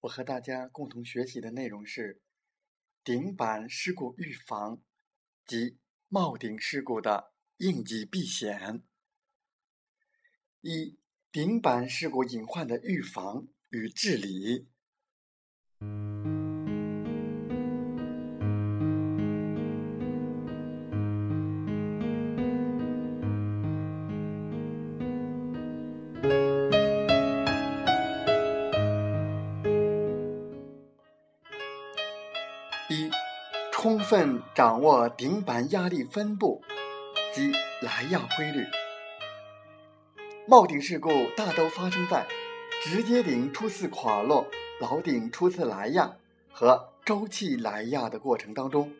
我和大家共同学习的内容是顶板事故预防及冒顶事故的应急避险。一、顶板事故隐患的预防与治理。充分掌握顶板压力分布及来压规律。帽顶事故大都发生在直接顶初次垮落、老顶初次来压和周期来压的过程当中。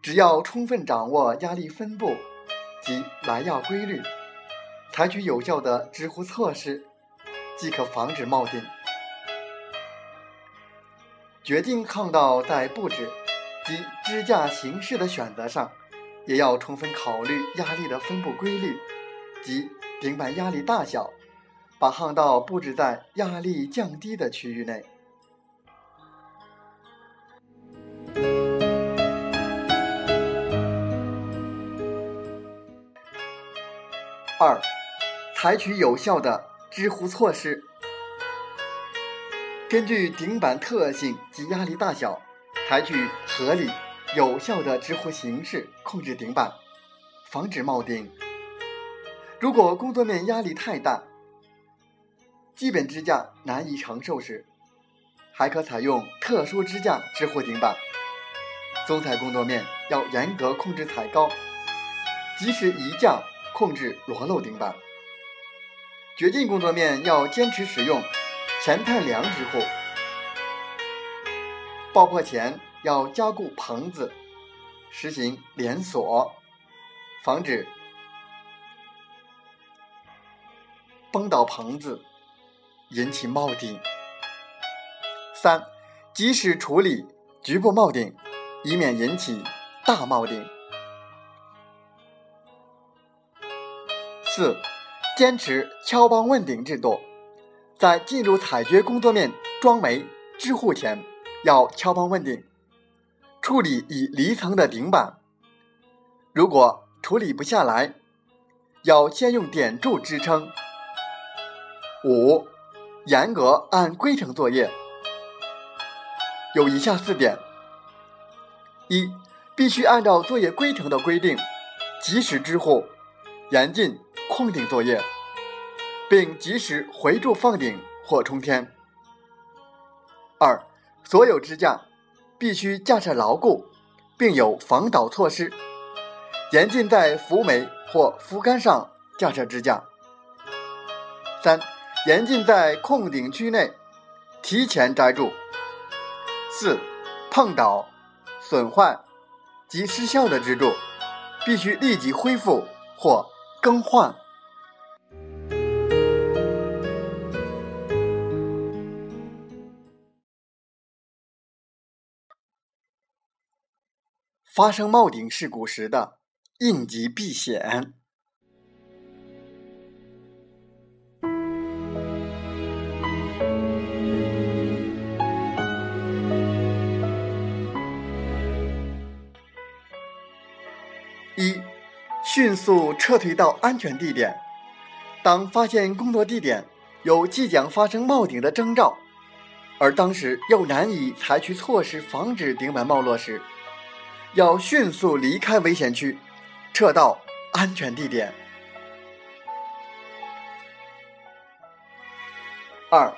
只要充分掌握压力分布及来压规律，采取有效的支护措施，即可防止帽顶。决定抗道在布置及支架形式的选择上，也要充分考虑压力的分布规律及顶板压力大小，把巷道布置在压力降低的区域内。二、采取有效的支护措施。根据顶板特性及压力大小，采取合理、有效的支护形式控制顶板，防止冒顶。如果工作面压力太大，基本支架难以承受时，还可采用特殊支架支护顶板。综采工作面要严格控制采高，及时移架控制裸露顶板。掘进工作面要坚持使用。前碳梁支护，爆破前要加固棚子，实行连锁，防止崩倒棚子，引起冒顶。三，及时处理局部冒顶，以免引起大冒顶。四，坚持敲帮问顶制度。在进入采掘工作面装煤支护前，要敲帮问顶，处理已离层的顶板。如果处理不下来，要先用点柱支撑。五，严格按规程作业。有以下四点：一，必须按照作业规程的规定，及时支护，严禁框顶作业。并及时回柱放顶或冲天。二，所有支架必须架设牢固，并有防倒措施，严禁在浮煤或浮杆上架设支架。三，严禁在空顶区内提前摘柱。四，碰倒、损坏及失效的支柱，必须立即恢复或更换。发生冒顶事故时的应急避险。一、迅速撤退到安全地点。当发现工作地点有即将发生冒顶的征兆，而当时又难以采取措施防止顶板冒落时，要迅速离开危险区，撤到安全地点。二，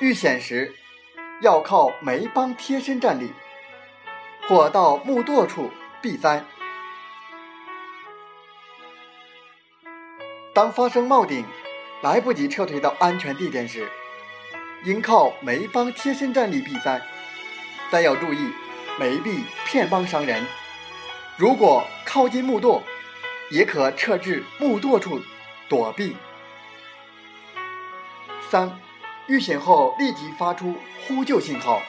遇险时要靠煤帮贴身站立，或到木垛处避灾。当发生冒顶，来不及撤退到安全地点时，应靠梅帮贴身站立避灾，但要注意梅必骗帮伤人。如果靠近木垛，也可撤至木垛处躲避。三，遇险后立即发出呼救信号。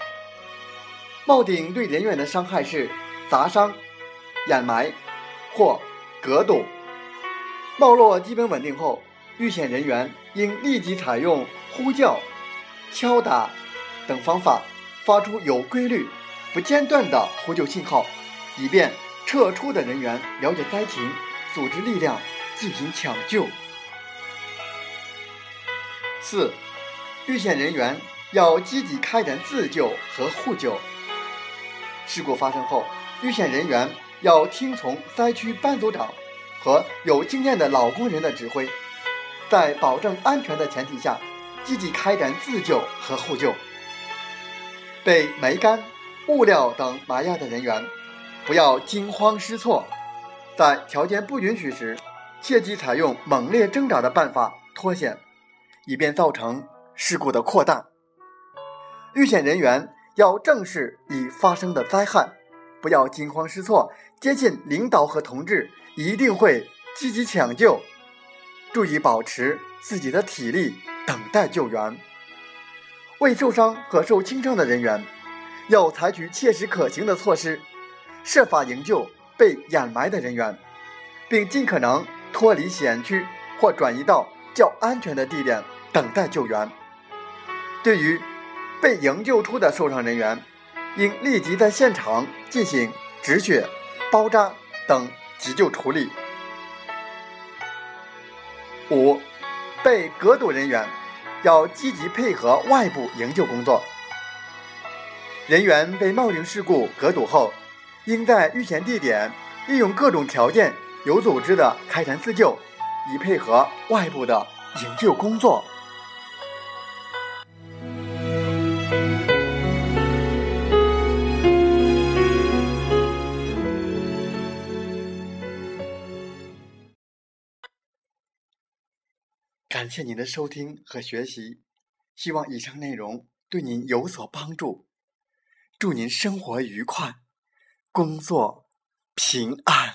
帽顶对人员的伤害是砸伤、掩埋或格堵。帽落基本稳定后，遇险人员应立即采用呼叫、敲打等方法，发出有规律、不间断的呼救信号，以便撤出的人员了解灾情，组织力量进行抢救。四，遇险人员要积极开展自救和互救。事故发生后，遇险人员要听从灾区班组长和有经验的老工人的指挥，在保证安全的前提下，积极开展自救和互救。被煤杆、物料等埋压的人员，不要惊慌失措，在条件不允许时，切忌采用猛烈挣扎的办法脱险，以便造成事故的扩大。遇险人员。要正视已发生的灾害，不要惊慌失措，坚信领导和同志一定会积极抢救，注意保持自己的体力，等待救援。为受伤和受轻伤的人员，要采取切实可行的措施，设法营救被掩埋的人员，并尽可能脱离险区或转移到较安全的地点等待救援。对于被营救出的受伤人员，应立即在现场进行止血、包扎等急救处理。五、被格堵人员要积极配合外部营救工作。人员被冒顶事故格堵后，应在遇险地点利用各种条件，有组织的开展自救，以配合外部的营救工作。感谢您的收听和学习，希望以上内容对您有所帮助。祝您生活愉快，工作平安。